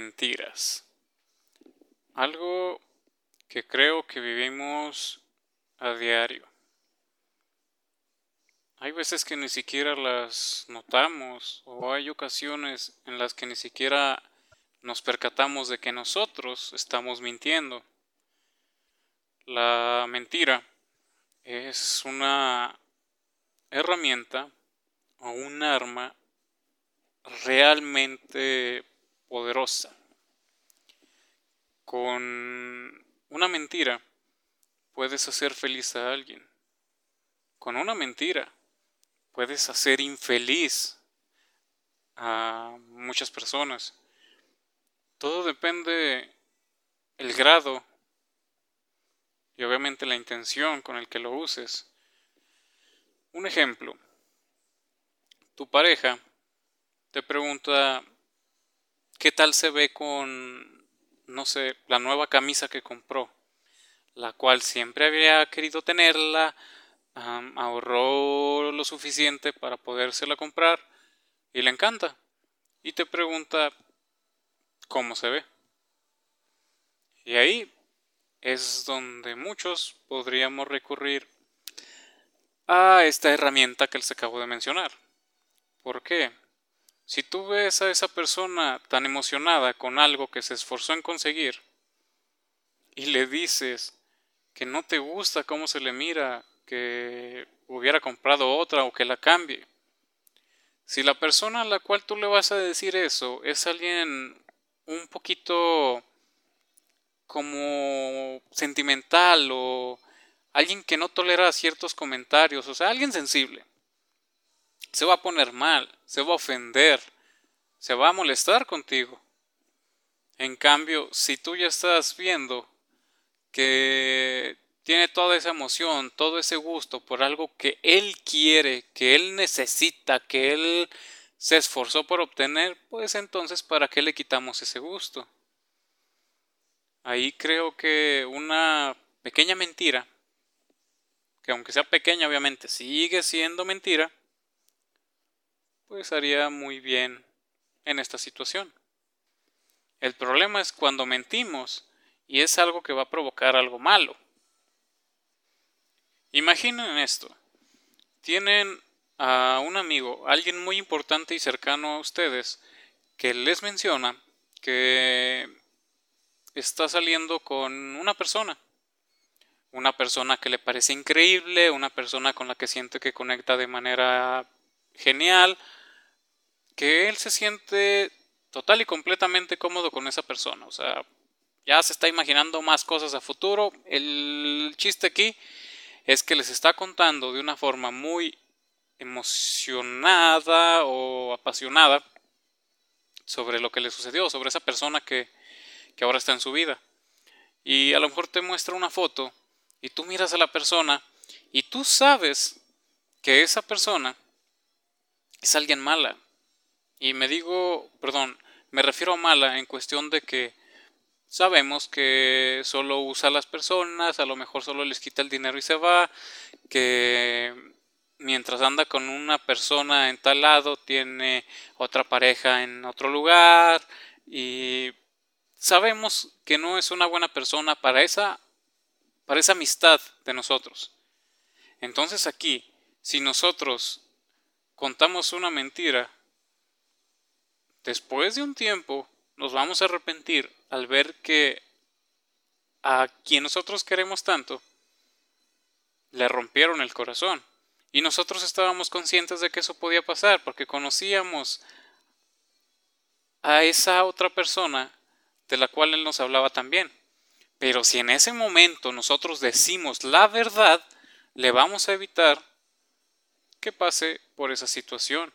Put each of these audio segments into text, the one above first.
mentiras. Algo que creo que vivimos a diario. Hay veces que ni siquiera las notamos o hay ocasiones en las que ni siquiera nos percatamos de que nosotros estamos mintiendo. La mentira es una herramienta o un arma realmente poderosa. Con una mentira puedes hacer feliz a alguien. Con una mentira puedes hacer infeliz a muchas personas. Todo depende el grado y obviamente la intención con el que lo uses. Un ejemplo, tu pareja te pregunta qué tal se ve con, no sé, la nueva camisa que compró, la cual siempre había querido tenerla, ahorró lo suficiente para podérsela comprar y le encanta. Y te pregunta cómo se ve. Y ahí es donde muchos podríamos recurrir a esta herramienta que les acabo de mencionar. ¿Por qué? Si tú ves a esa persona tan emocionada con algo que se esforzó en conseguir y le dices que no te gusta cómo se le mira, que hubiera comprado otra o que la cambie. Si la persona a la cual tú le vas a decir eso es alguien un poquito como sentimental o alguien que no tolera ciertos comentarios, o sea, alguien sensible, se va a poner mal, se va a ofender, se va a molestar contigo. En cambio, si tú ya estás viendo que tiene toda esa emoción, todo ese gusto por algo que él quiere, que él necesita, que él se esforzó por obtener, pues entonces ¿para qué le quitamos ese gusto? Ahí creo que una pequeña mentira, que aunque sea pequeña obviamente sigue siendo mentira, pues haría muy bien en esta situación. El problema es cuando mentimos y es algo que va a provocar algo malo. Imaginen esto. Tienen a un amigo, alguien muy importante y cercano a ustedes, que les menciona que está saliendo con una persona. Una persona que le parece increíble, una persona con la que siente que conecta de manera genial, que él se siente total y completamente cómodo con esa persona. O sea, ya se está imaginando más cosas a futuro. El chiste aquí es que les está contando de una forma muy emocionada o apasionada sobre lo que le sucedió, sobre esa persona que, que ahora está en su vida. Y a lo mejor te muestra una foto y tú miras a la persona y tú sabes que esa persona es alguien mala. Y me digo, perdón, me refiero a mala en cuestión de que sabemos que solo usa a las personas, a lo mejor solo les quita el dinero y se va, que mientras anda con una persona en tal lado tiene otra pareja en otro lugar y sabemos que no es una buena persona para esa para esa amistad de nosotros. Entonces aquí, si nosotros contamos una mentira, después de un tiempo nos vamos a arrepentir al ver que a quien nosotros queremos tanto le rompieron el corazón. Y nosotros estábamos conscientes de que eso podía pasar porque conocíamos a esa otra persona de la cual él nos hablaba también. Pero si en ese momento nosotros decimos la verdad, le vamos a evitar que pase por esa situación.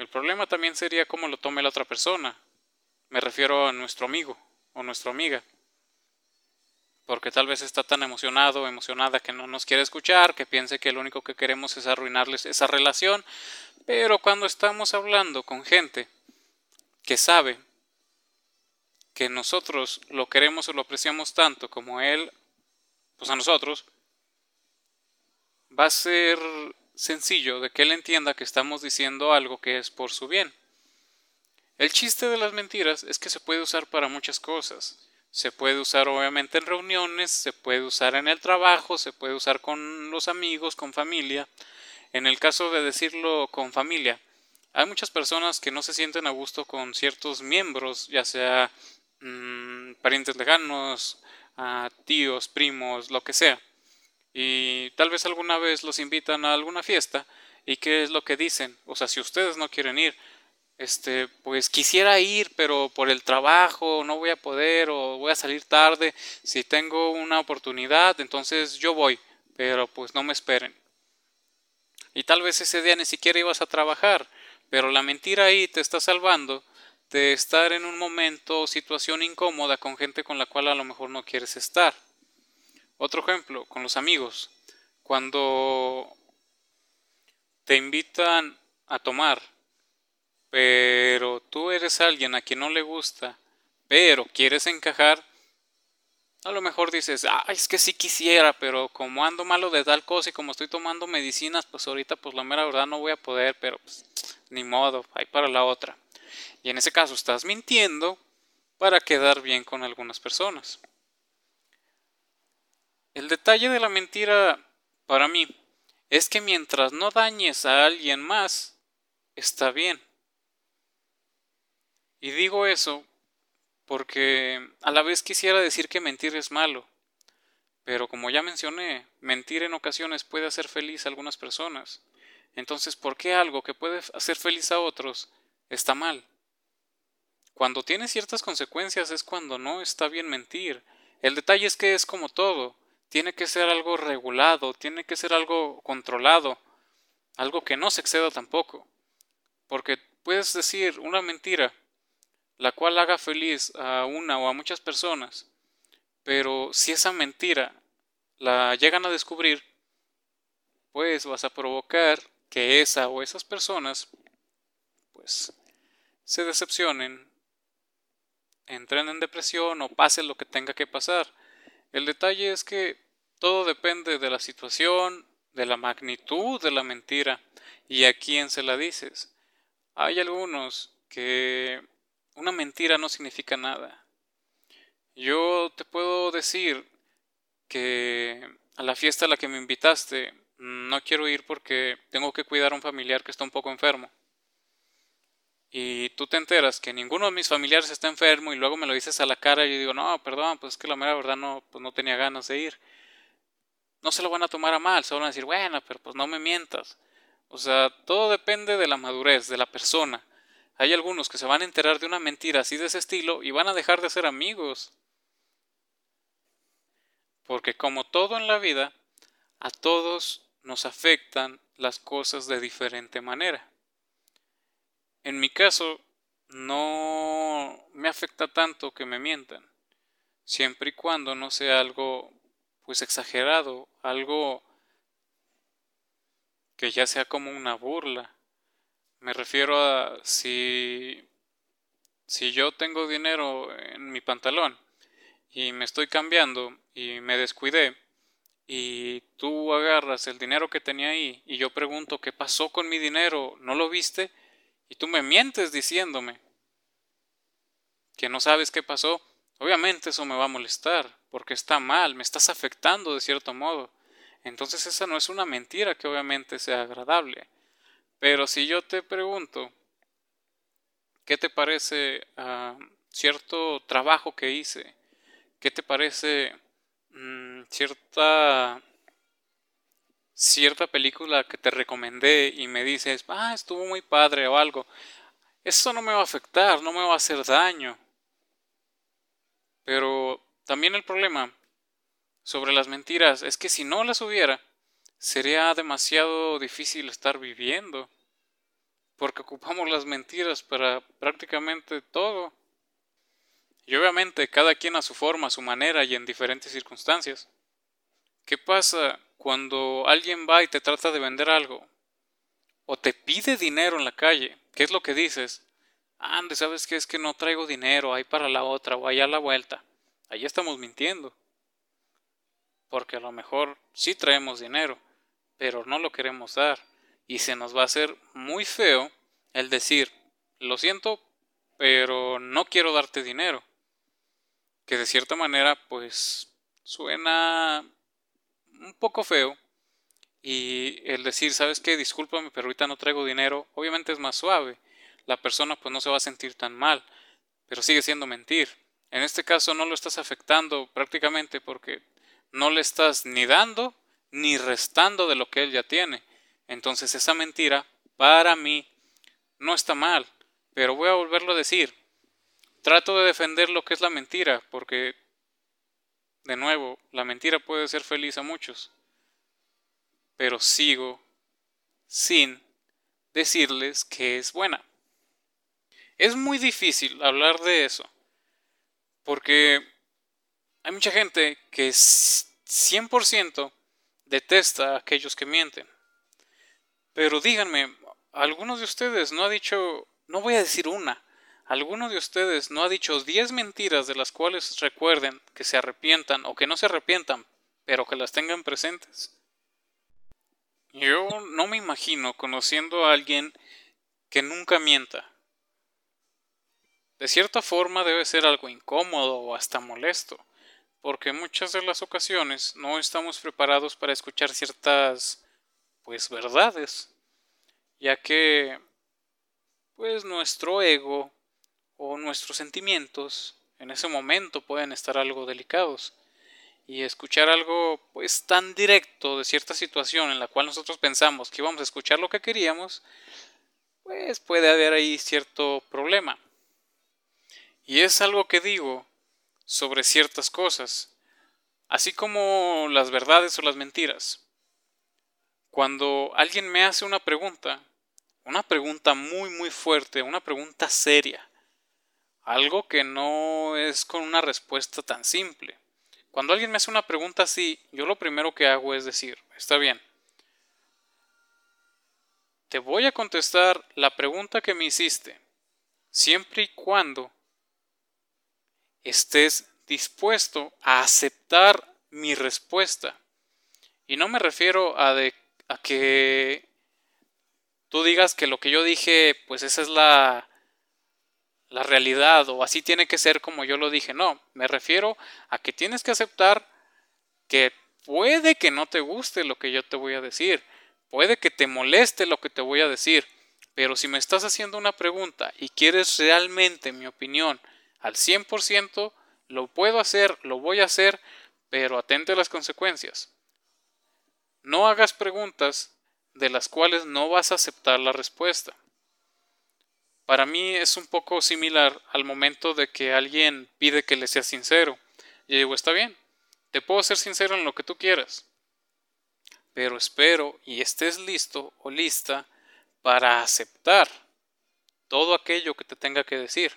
El problema también sería cómo lo tome la otra persona. Me refiero a nuestro amigo o nuestra amiga. Porque tal vez está tan emocionado o emocionada que no nos quiere escuchar, que piense que lo único que queremos es arruinarles esa relación. Pero cuando estamos hablando con gente que sabe que nosotros lo queremos o lo apreciamos tanto como él, pues a nosotros, va a ser sencillo de que él entienda que estamos diciendo algo que es por su bien. El chiste de las mentiras es que se puede usar para muchas cosas. Se puede usar obviamente en reuniones, se puede usar en el trabajo, se puede usar con los amigos, con familia. En el caso de decirlo con familia, hay muchas personas que no se sienten a gusto con ciertos miembros, ya sea mmm, parientes lejanos, tíos, primos, lo que sea. Y tal vez alguna vez los invitan a alguna fiesta y qué es lo que dicen. O sea, si ustedes no quieren ir, este, pues quisiera ir, pero por el trabajo no voy a poder o voy a salir tarde. Si tengo una oportunidad, entonces yo voy, pero pues no me esperen. Y tal vez ese día ni siquiera ibas a trabajar, pero la mentira ahí te está salvando de estar en un momento o situación incómoda con gente con la cual a lo mejor no quieres estar. Otro ejemplo, con los amigos. Cuando te invitan a tomar pero tú eres alguien a quien no le gusta, pero quieres encajar, a lo mejor dices, es que sí quisiera, pero como ando malo de tal cosa y como estoy tomando medicinas, pues ahorita pues la mera verdad no voy a poder, pero pues ni modo, hay para la otra. Y en ese caso estás mintiendo para quedar bien con algunas personas. El detalle de la mentira para mí es que mientras no dañes a alguien más, está bien. Y digo eso porque a la vez quisiera decir que mentir es malo. Pero como ya mencioné, mentir en ocasiones puede hacer feliz a algunas personas. Entonces, ¿por qué algo que puede hacer feliz a otros está mal? Cuando tiene ciertas consecuencias es cuando no está bien mentir. El detalle es que es como todo. Tiene que ser algo regulado, tiene que ser algo controlado, algo que no se exceda tampoco. Porque puedes decir una mentira la cual haga feliz a una o a muchas personas, pero si esa mentira la llegan a descubrir, pues vas a provocar que esa o esas personas pues se decepcionen, entren en depresión o pase lo que tenga que pasar. El detalle es que todo depende de la situación, de la magnitud de la mentira y a quién se la dices. Hay algunos que una mentira no significa nada. Yo te puedo decir que a la fiesta a la que me invitaste no quiero ir porque tengo que cuidar a un familiar que está un poco enfermo. Y tú te enteras que ninguno de mis familiares está enfermo y luego me lo dices a la cara y yo digo, no, perdón, pues es que la mera verdad no, pues no tenía ganas de ir. No se lo van a tomar a mal, se van a decir, bueno, pero pues no me mientas. O sea, todo depende de la madurez de la persona. Hay algunos que se van a enterar de una mentira así de ese estilo y van a dejar de ser amigos. Porque como todo en la vida, a todos nos afectan las cosas de diferente manera. En mi caso, no me afecta tanto que me mientan, siempre y cuando no sea algo pues exagerado, algo que ya sea como una burla me refiero a si, si yo tengo dinero en mi pantalón y me estoy cambiando y me descuidé y tú agarras el dinero que tenía ahí y yo pregunto qué pasó con mi dinero, ¿no lo viste? Y tú me mientes diciéndome que no sabes qué pasó. Obviamente eso me va a molestar porque está mal, me estás afectando de cierto modo. Entonces esa no es una mentira que obviamente sea agradable. Pero si yo te pregunto, ¿qué te parece ah, cierto trabajo que hice? ¿Qué te parece mm, cierta cierta película que te recomendé y me dices, ah, estuvo muy padre o algo? Eso no me va a afectar, no me va a hacer daño. Pero también el problema sobre las mentiras es que si no las hubiera, sería demasiado difícil estar viviendo, porque ocupamos las mentiras para prácticamente todo. Y obviamente cada quien a su forma, a su manera y en diferentes circunstancias. ¿Qué pasa cuando alguien va y te trata de vender algo? O te pide dinero en la calle. ¿Qué es lo que dices? Ande, ¿sabes qué? Es que no traigo dinero, ahí para la otra o allá a la vuelta. Ahí estamos mintiendo. Porque a lo mejor sí traemos dinero pero no lo queremos dar. Y se nos va a hacer muy feo el decir, lo siento, pero no quiero darte dinero. Que de cierta manera, pues, suena un poco feo. Y el decir, ¿sabes qué? Discúlpame, pero ahorita no traigo dinero, obviamente es más suave. La persona pues no se va a sentir tan mal, pero sigue siendo mentir. En este caso no lo estás afectando prácticamente porque no le estás ni dando ni restando de lo que él ya tiene. Entonces esa mentira, para mí, no está mal. Pero voy a volverlo a decir. Trato de defender lo que es la mentira, porque, de nuevo, la mentira puede ser feliz a muchos. Pero sigo sin decirles que es buena. Es muy difícil hablar de eso, porque hay mucha gente que 100% detesta a aquellos que mienten. Pero díganme, ¿algunos de ustedes no ha dicho, no voy a decir una, alguno de ustedes no ha dicho 10 mentiras de las cuales recuerden que se arrepientan o que no se arrepientan, pero que las tengan presentes? Yo no me imagino conociendo a alguien que nunca mienta. De cierta forma debe ser algo incómodo o hasta molesto porque muchas de las ocasiones no estamos preparados para escuchar ciertas pues verdades, ya que pues nuestro ego o nuestros sentimientos en ese momento pueden estar algo delicados y escuchar algo pues tan directo de cierta situación en la cual nosotros pensamos que íbamos a escuchar lo que queríamos, pues puede haber ahí cierto problema. Y es algo que digo sobre ciertas cosas, así como las verdades o las mentiras. Cuando alguien me hace una pregunta, una pregunta muy muy fuerte, una pregunta seria, algo que no es con una respuesta tan simple. Cuando alguien me hace una pregunta así, yo lo primero que hago es decir, está bien, te voy a contestar la pregunta que me hiciste, siempre y cuando estés dispuesto a aceptar mi respuesta. Y no me refiero a, de, a que tú digas que lo que yo dije, pues esa es la, la realidad o así tiene que ser como yo lo dije. No, me refiero a que tienes que aceptar que puede que no te guste lo que yo te voy a decir, puede que te moleste lo que te voy a decir, pero si me estás haciendo una pregunta y quieres realmente mi opinión al 100%, lo puedo hacer, lo voy a hacer, pero atente a las consecuencias. No hagas preguntas de las cuales no vas a aceptar la respuesta. Para mí es un poco similar al momento de que alguien pide que le sea sincero. Yo digo, está bien, te puedo ser sincero en lo que tú quieras, pero espero y estés listo o lista para aceptar todo aquello que te tenga que decir.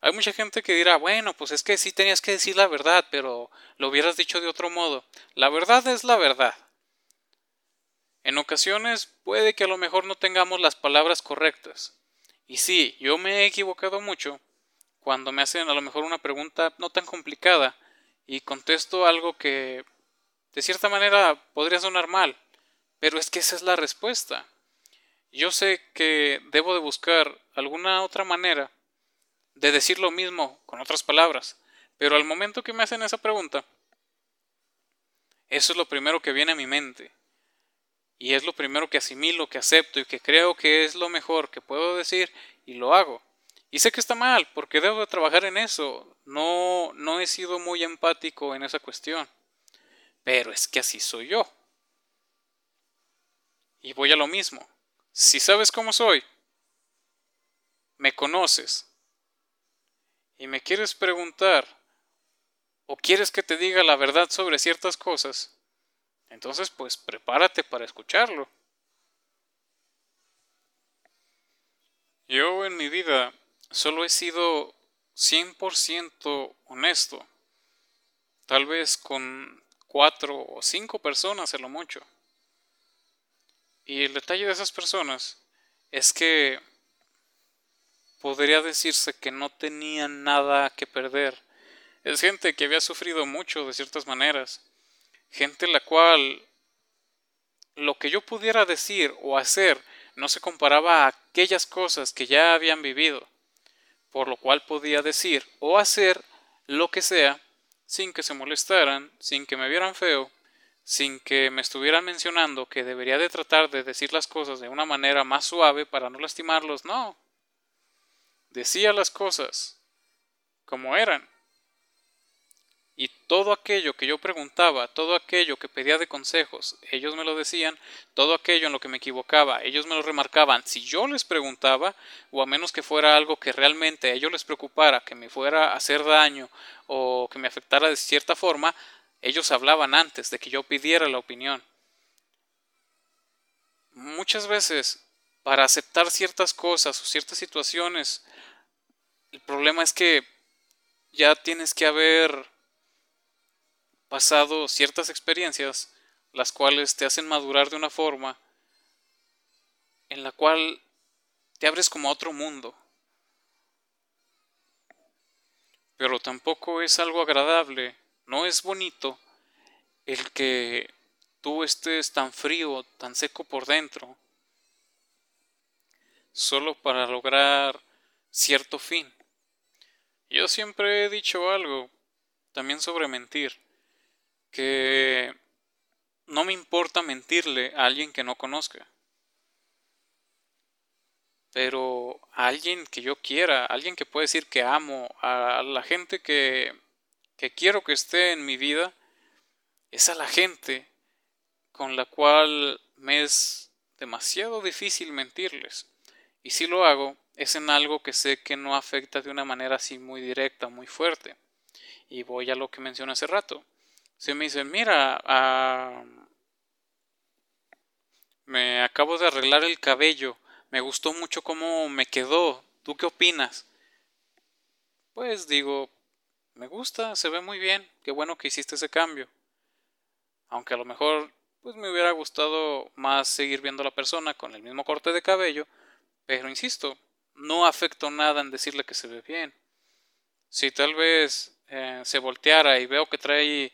Hay mucha gente que dirá, bueno, pues es que sí tenías que decir la verdad, pero lo hubieras dicho de otro modo. La verdad es la verdad. En ocasiones puede que a lo mejor no tengamos las palabras correctas. Y sí, yo me he equivocado mucho cuando me hacen a lo mejor una pregunta no tan complicada y contesto algo que de cierta manera podría sonar mal, pero es que esa es la respuesta. Yo sé que debo de buscar alguna otra manera de decir lo mismo con otras palabras. Pero al momento que me hacen esa pregunta, eso es lo primero que viene a mi mente. Y es lo primero que asimilo, que acepto y que creo que es lo mejor que puedo decir y lo hago. Y sé que está mal, porque debo de trabajar en eso. No, no he sido muy empático en esa cuestión. Pero es que así soy yo. Y voy a lo mismo. Si sabes cómo soy, me conoces, y me quieres preguntar o quieres que te diga la verdad sobre ciertas cosas, entonces pues prepárate para escucharlo. Yo en mi vida solo he sido 100% honesto, tal vez con cuatro o cinco personas en lo mucho. Y el detalle de esas personas es que podría decirse que no tenían nada que perder. Es gente que había sufrido mucho de ciertas maneras, gente la cual lo que yo pudiera decir o hacer no se comparaba a aquellas cosas que ya habían vivido. por lo cual podía decir o hacer lo que sea sin que se molestaran, sin que me vieran feo, sin que me estuvieran mencionando que debería de tratar de decir las cosas de una manera más suave para no lastimarlos, no. Decía las cosas como eran. Todo aquello que yo preguntaba, todo aquello que pedía de consejos, ellos me lo decían, todo aquello en lo que me equivocaba, ellos me lo remarcaban. Si yo les preguntaba, o a menos que fuera algo que realmente a ellos les preocupara, que me fuera a hacer daño o que me afectara de cierta forma, ellos hablaban antes de que yo pidiera la opinión. Muchas veces, para aceptar ciertas cosas o ciertas situaciones, el problema es que ya tienes que haber pasado ciertas experiencias, las cuales te hacen madurar de una forma en la cual te abres como a otro mundo. Pero tampoco es algo agradable, no es bonito el que tú estés tan frío, tan seco por dentro, solo para lograr cierto fin. Yo siempre he dicho algo, también sobre mentir que no me importa mentirle a alguien que no conozca. Pero a alguien que yo quiera, a alguien que puede decir que amo, a la gente que, que quiero que esté en mi vida, es a la gente con la cual me es demasiado difícil mentirles. Y si lo hago, es en algo que sé que no afecta de una manera así muy directa, muy fuerte. Y voy a lo que mencioné hace rato. Si me dice, mira, ah, me acabo de arreglar el cabello, me gustó mucho cómo me quedó, ¿tú qué opinas? Pues digo, me gusta, se ve muy bien, qué bueno que hiciste ese cambio. Aunque a lo mejor pues me hubiera gustado más seguir viendo a la persona con el mismo corte de cabello, pero insisto, no afecto nada en decirle que se ve bien. Si tal vez eh, se volteara y veo que trae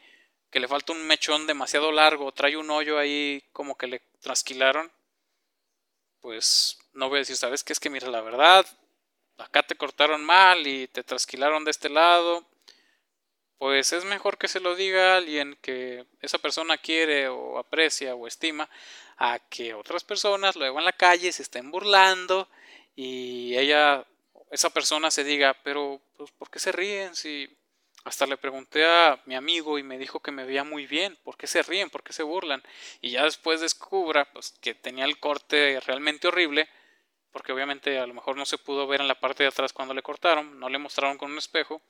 que le falta un mechón demasiado largo, trae un hoyo ahí como que le trasquilaron, pues no voy a decir, ¿sabes qué? Es que mira, la verdad, acá te cortaron mal y te trasquilaron de este lado, pues es mejor que se lo diga alguien que esa persona quiere o aprecia o estima, a que otras personas luego en la calle se estén burlando y ella, esa persona se diga, pero pues, ¿por qué se ríen si hasta le pregunté a mi amigo y me dijo que me veía muy bien. ¿Por qué se ríen? ¿Por qué se burlan? Y ya después descubra pues, que tenía el corte realmente horrible, porque obviamente a lo mejor no se pudo ver en la parte de atrás cuando le cortaron, no le mostraron con un espejo.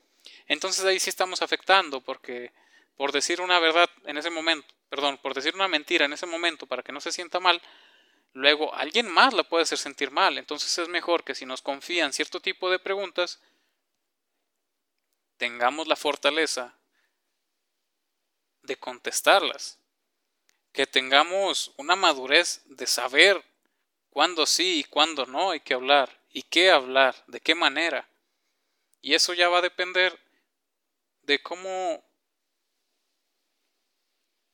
Entonces ahí sí estamos afectando, porque por decir una verdad en ese momento, perdón, por decir una mentira en ese momento para que no se sienta mal, luego alguien más la puede hacer sentir mal. Entonces es mejor que si nos confían cierto tipo de preguntas, tengamos la fortaleza de contestarlas, que tengamos una madurez de saber cuándo sí y cuándo no hay que hablar, y qué hablar, de qué manera. Y eso ya va a depender de cómo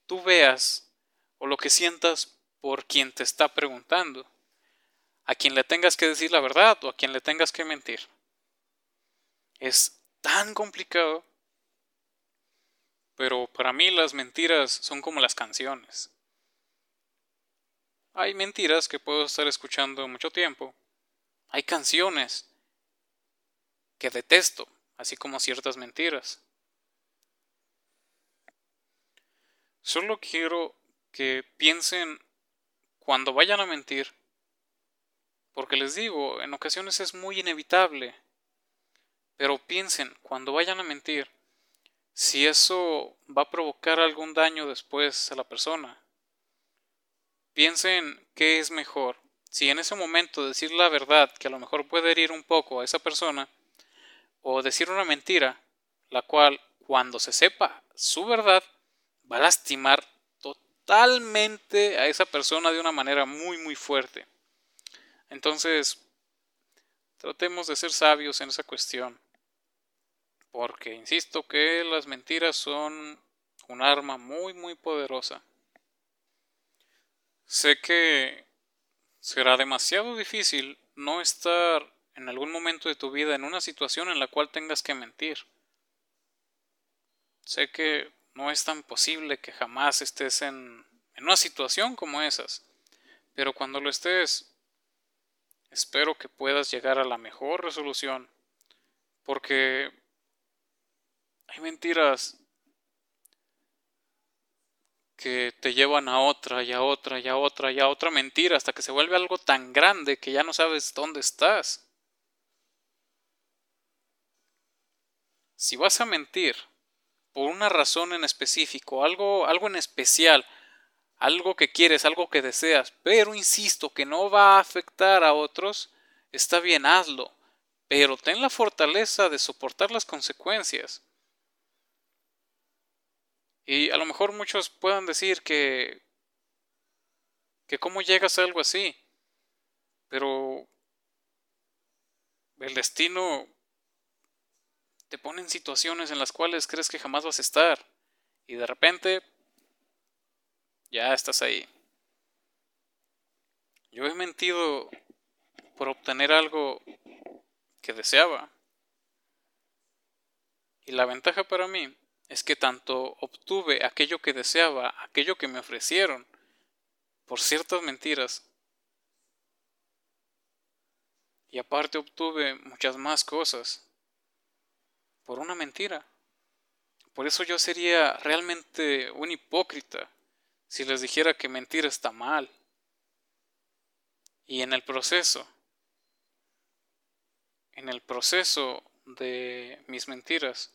tú veas o lo que sientas por quien te está preguntando, a quien le tengas que decir la verdad o a quien le tengas que mentir. Es tan complicado. Pero para mí las mentiras son como las canciones. Hay mentiras que puedo estar escuchando mucho tiempo. Hay canciones que detesto, así como ciertas mentiras. Solo quiero que piensen cuando vayan a mentir, porque les digo, en ocasiones es muy inevitable pero piensen, cuando vayan a mentir, si eso va a provocar algún daño después a la persona. Piensen qué es mejor. Si en ese momento decir la verdad, que a lo mejor puede herir un poco a esa persona, o decir una mentira, la cual cuando se sepa su verdad, va a lastimar totalmente a esa persona de una manera muy muy fuerte. Entonces, tratemos de ser sabios en esa cuestión porque insisto que las mentiras son un arma muy muy poderosa. Sé que será demasiado difícil no estar en algún momento de tu vida en una situación en la cual tengas que mentir. Sé que no es tan posible que jamás estés en, en una situación como esas, pero cuando lo estés, espero que puedas llegar a la mejor resolución, porque hay mentiras que te llevan a otra y a otra y a otra y a otra mentira hasta que se vuelve algo tan grande que ya no sabes dónde estás. Si vas a mentir por una razón en específico, algo, algo en especial, algo que quieres, algo que deseas, pero insisto que no va a afectar a otros, está bien, hazlo, pero ten la fortaleza de soportar las consecuencias. Y a lo mejor muchos puedan decir que que cómo llegas a algo así. Pero el destino te pone en situaciones en las cuales crees que jamás vas a estar y de repente ya estás ahí. Yo he mentido por obtener algo que deseaba. Y la ventaja para mí es que tanto obtuve aquello que deseaba, aquello que me ofrecieron, por ciertas mentiras, y aparte obtuve muchas más cosas por una mentira. Por eso yo sería realmente un hipócrita si les dijera que mentir está mal. Y en el proceso, en el proceso de mis mentiras,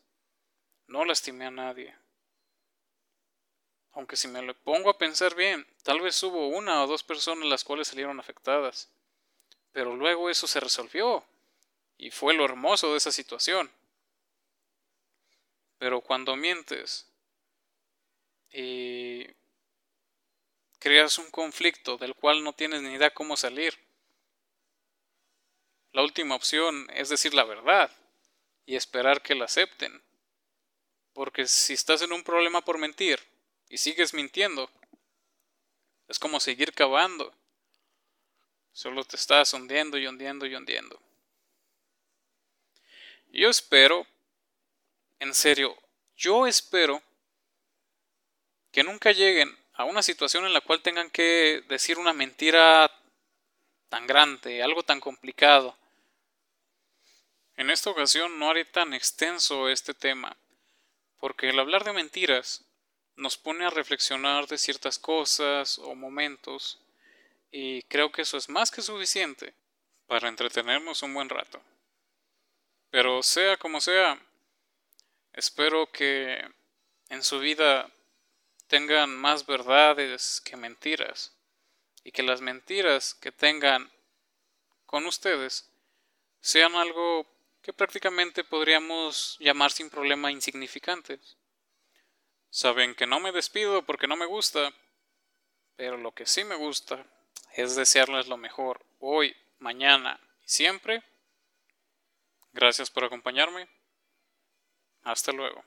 no lastimé a nadie. Aunque si me lo pongo a pensar bien, tal vez hubo una o dos personas las cuales salieron afectadas. Pero luego eso se resolvió. Y fue lo hermoso de esa situación. Pero cuando mientes y creas un conflicto del cual no tienes ni idea cómo salir, la última opción es decir la verdad y esperar que la acepten. Porque si estás en un problema por mentir y sigues mintiendo, es como seguir cavando. Solo te estás hundiendo y hundiendo y hundiendo. Yo espero, en serio, yo espero que nunca lleguen a una situación en la cual tengan que decir una mentira tan grande, algo tan complicado. En esta ocasión no haré tan extenso este tema, porque el hablar de mentiras nos pone a reflexionar de ciertas cosas o momentos, y creo que eso es más que suficiente para entretenernos un buen rato. Pero sea como sea, espero que en su vida tengan más verdades que mentiras, y que las mentiras que tengan con ustedes sean algo que prácticamente podríamos llamar sin problema insignificantes. Saben que no me despido porque no me gusta, pero lo que sí me gusta es desearles lo mejor hoy, mañana y siempre. Gracias por acompañarme. Hasta luego.